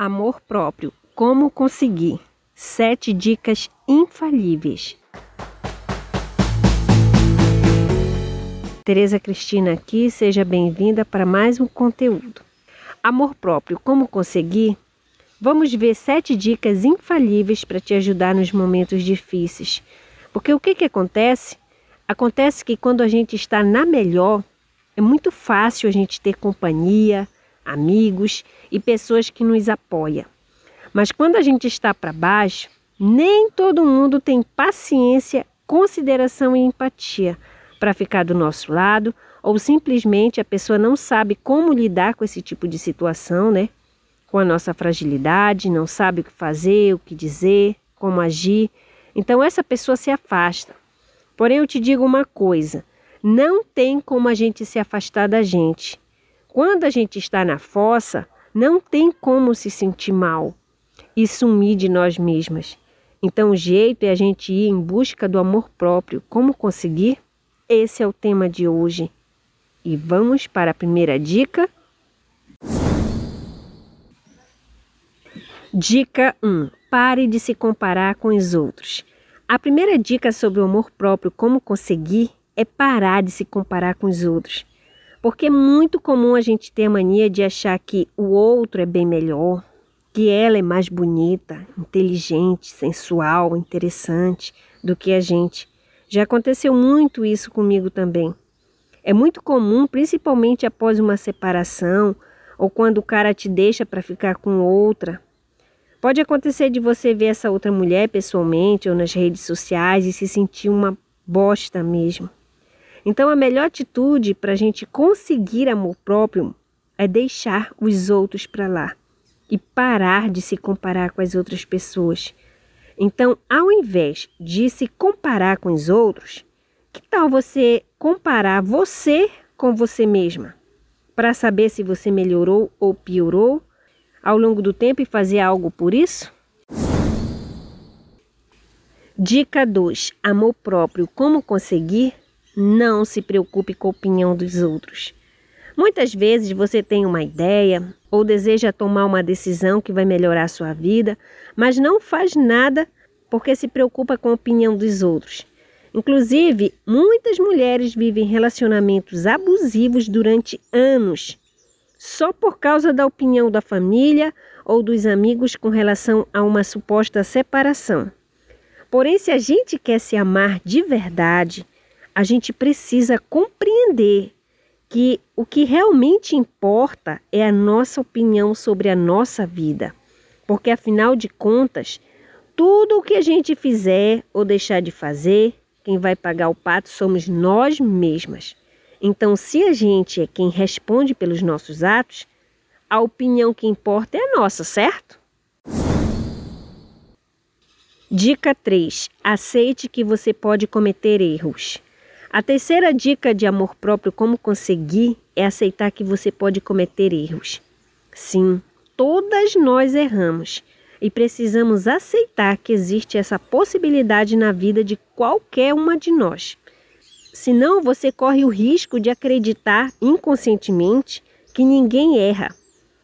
Amor próprio. Como conseguir? Sete dicas infalíveis. Tereza Cristina aqui, seja bem-vinda para mais um conteúdo. Amor próprio. Como conseguir? Vamos ver sete dicas infalíveis para te ajudar nos momentos difíceis. Porque o que, que acontece? Acontece que quando a gente está na melhor, é muito fácil a gente ter companhia, amigos e pessoas que nos apoiam. Mas quando a gente está para baixo, nem todo mundo tem paciência, consideração e empatia para ficar do nosso lado, ou simplesmente a pessoa não sabe como lidar com esse tipo de situação, né? Com a nossa fragilidade, não sabe o que fazer, o que dizer, como agir. Então essa pessoa se afasta. Porém, eu te digo uma coisa: não tem como a gente se afastar da gente. Quando a gente está na fossa, não tem como se sentir mal e sumir de nós mesmas. Então, o jeito é a gente ir em busca do amor próprio. Como conseguir? Esse é o tema de hoje. E vamos para a primeira dica. Dica 1: Pare de se comparar com os outros. A primeira dica sobre o amor próprio, como conseguir, é parar de se comparar com os outros. Porque é muito comum a gente ter a mania de achar que o outro é bem melhor, que ela é mais bonita, inteligente, sensual, interessante do que a gente. Já aconteceu muito isso comigo também. É muito comum, principalmente após uma separação ou quando o cara te deixa para ficar com outra. Pode acontecer de você ver essa outra mulher pessoalmente ou nas redes sociais e se sentir uma bosta mesmo. Então, a melhor atitude para a gente conseguir amor próprio é deixar os outros para lá e parar de se comparar com as outras pessoas. Então, ao invés de se comparar com os outros, que tal você comparar você com você mesma? Para saber se você melhorou ou piorou ao longo do tempo e fazer algo por isso? Dica 2: Amor próprio. Como conseguir? Não se preocupe com a opinião dos outros. Muitas vezes você tem uma ideia ou deseja tomar uma decisão que vai melhorar a sua vida, mas não faz nada porque se preocupa com a opinião dos outros. Inclusive, muitas mulheres vivem relacionamentos abusivos durante anos, só por causa da opinião da família ou dos amigos com relação a uma suposta separação. Porém, se a gente quer se amar de verdade, a gente precisa compreender que o que realmente importa é a nossa opinião sobre a nossa vida. Porque afinal de contas, tudo o que a gente fizer ou deixar de fazer, quem vai pagar o pato somos nós mesmas. Então, se a gente é quem responde pelos nossos atos, a opinião que importa é a nossa, certo? Dica 3. Aceite que você pode cometer erros. A terceira dica de amor próprio, como conseguir, é aceitar que você pode cometer erros. Sim, todas nós erramos e precisamos aceitar que existe essa possibilidade na vida de qualquer uma de nós. Senão, você corre o risco de acreditar inconscientemente que ninguém erra.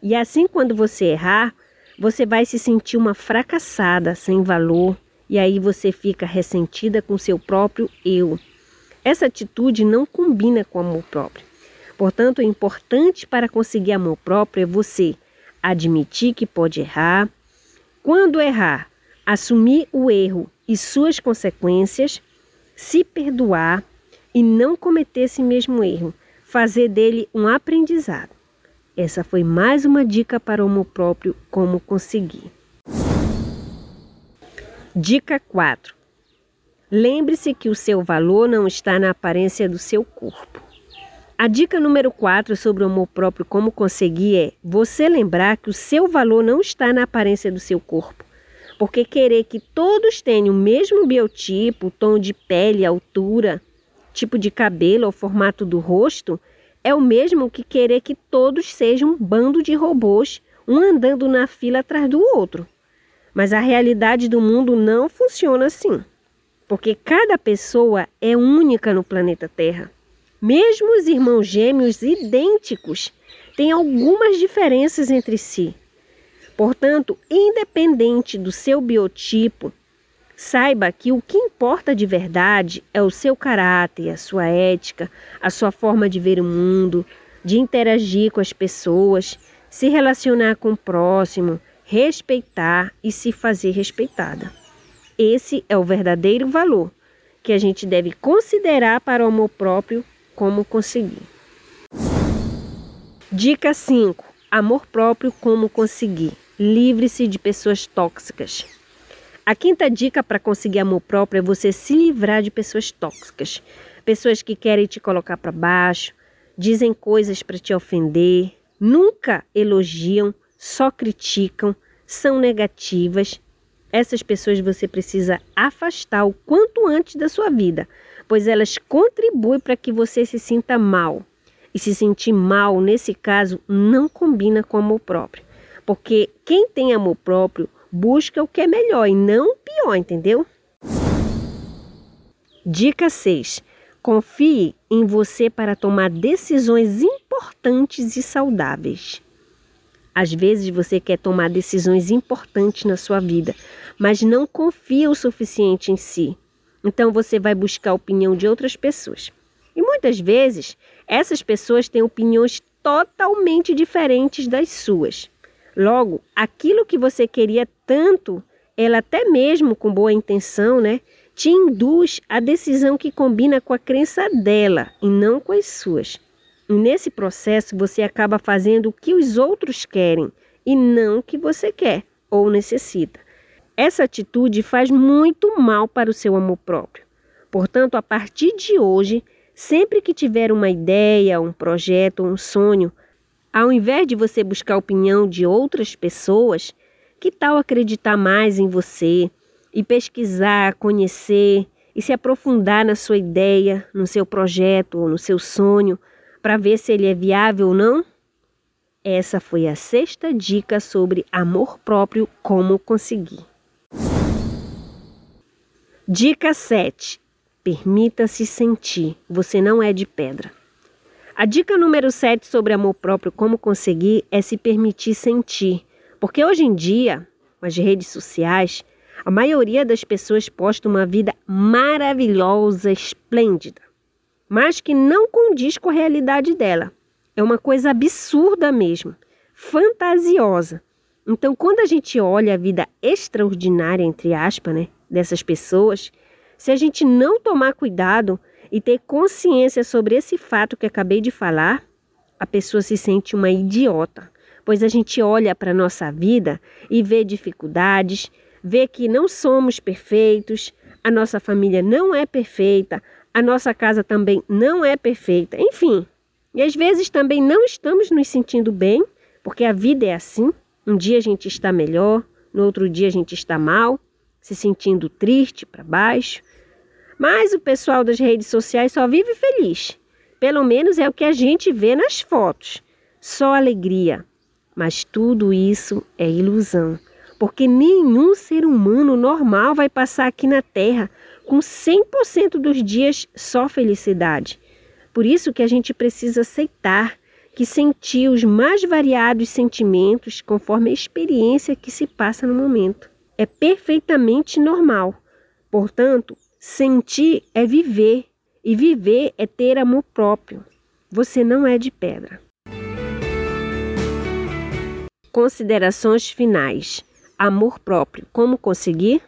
E assim, quando você errar, você vai se sentir uma fracassada, sem valor, e aí você fica ressentida com seu próprio eu. Essa atitude não combina com amor próprio. Portanto, o importante para conseguir amor próprio é você admitir que pode errar. Quando errar, assumir o erro e suas consequências, se perdoar e não cometer esse mesmo erro, fazer dele um aprendizado. Essa foi mais uma dica para o amor próprio como conseguir. Dica 4. Lembre-se que o seu valor não está na aparência do seu corpo. A dica número 4 sobre o amor próprio, como conseguir, é você lembrar que o seu valor não está na aparência do seu corpo. Porque querer que todos tenham o mesmo biotipo, tom de pele, altura, tipo de cabelo ou formato do rosto é o mesmo que querer que todos sejam um bando de robôs, um andando na fila atrás do outro. Mas a realidade do mundo não funciona assim porque cada pessoa é única no planeta Terra. Mesmo os irmãos gêmeos idênticos têm algumas diferenças entre si. Portanto, independente do seu biotipo, saiba que o que importa de verdade é o seu caráter, a sua ética, a sua forma de ver o mundo, de interagir com as pessoas, se relacionar com o próximo, respeitar e se fazer respeitada. Esse é o verdadeiro valor que a gente deve considerar para o amor próprio como conseguir. Dica 5: Amor próprio como conseguir. Livre-se de pessoas tóxicas. A quinta dica para conseguir amor próprio é você se livrar de pessoas tóxicas. Pessoas que querem te colocar para baixo, dizem coisas para te ofender, nunca elogiam, só criticam, são negativas. Essas pessoas você precisa afastar o quanto antes da sua vida, pois elas contribuem para que você se sinta mal. E se sentir mal, nesse caso, não combina com amor próprio. Porque quem tem amor próprio busca o que é melhor e não o pior, entendeu? Dica 6. Confie em você para tomar decisões importantes e saudáveis. Às vezes você quer tomar decisões importantes na sua vida, mas não confia o suficiente em si. Então você vai buscar a opinião de outras pessoas. E muitas vezes essas pessoas têm opiniões totalmente diferentes das suas. Logo, aquilo que você queria tanto, ela até mesmo com boa intenção, né, te induz a decisão que combina com a crença dela e não com as suas. E nesse processo você acaba fazendo o que os outros querem e não o que você quer ou necessita. Essa atitude faz muito mal para o seu amor próprio. Portanto, a partir de hoje, sempre que tiver uma ideia, um projeto, um sonho, ao invés de você buscar a opinião de outras pessoas, que tal acreditar mais em você e pesquisar, conhecer e se aprofundar na sua ideia, no seu projeto ou no seu sonho, para ver se ele é viável ou não? Essa foi a sexta dica sobre amor próprio, como conseguir. Dica 7. Permita-se sentir, você não é de pedra. A dica número 7 sobre amor próprio, como conseguir, é se permitir sentir. Porque hoje em dia, com as redes sociais, a maioria das pessoas posta uma vida maravilhosa, esplêndida, mas que não condiz com a realidade dela. É uma coisa absurda mesmo, fantasiosa. Então, quando a gente olha a vida extraordinária, entre aspas, né, dessas pessoas, se a gente não tomar cuidado, e ter consciência sobre esse fato que acabei de falar, a pessoa se sente uma idiota, pois a gente olha para a nossa vida e vê dificuldades, vê que não somos perfeitos, a nossa família não é perfeita, a nossa casa também não é perfeita, enfim. E às vezes também não estamos nos sentindo bem, porque a vida é assim. Um dia a gente está melhor, no outro dia a gente está mal, se sentindo triste, para baixo. Mas o pessoal das redes sociais só vive feliz. Pelo menos é o que a gente vê nas fotos. Só alegria. Mas tudo isso é ilusão. Porque nenhum ser humano normal vai passar aqui na Terra com 100% dos dias só felicidade. Por isso que a gente precisa aceitar que sentir os mais variados sentimentos conforme a experiência que se passa no momento. É perfeitamente normal. Portanto, Sentir é viver, e viver é ter amor próprio. Você não é de pedra. Considerações finais. Amor próprio. Como conseguir?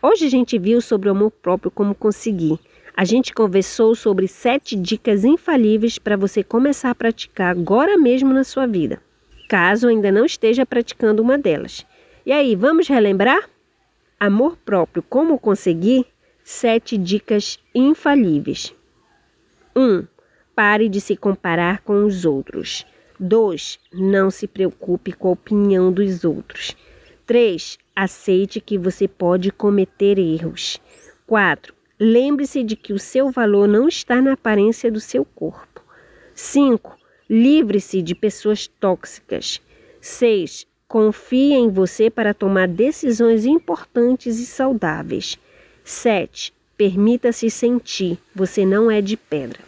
Hoje a gente viu sobre o amor próprio, como conseguir. A gente conversou sobre sete dicas infalíveis para você começar a praticar agora mesmo na sua vida, caso ainda não esteja praticando uma delas. E aí, vamos relembrar? Amor próprio, como conseguir? Sete dicas infalíveis. 1. Um, pare de se comparar com os outros. 2. Não se preocupe com a opinião dos outros. 3. Aceite que você pode cometer erros. 4. Lembre-se de que o seu valor não está na aparência do seu corpo. 5. Livre-se de pessoas tóxicas. 6. Confie em você para tomar decisões importantes e saudáveis. 7. Permita-se sentir, você não é de pedra.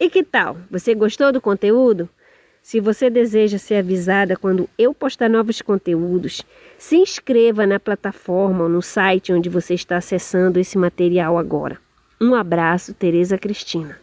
E que tal? Você gostou do conteúdo? Se você deseja ser avisada quando eu postar novos conteúdos, se inscreva na plataforma ou no site onde você está acessando esse material agora. Um abraço, Tereza Cristina.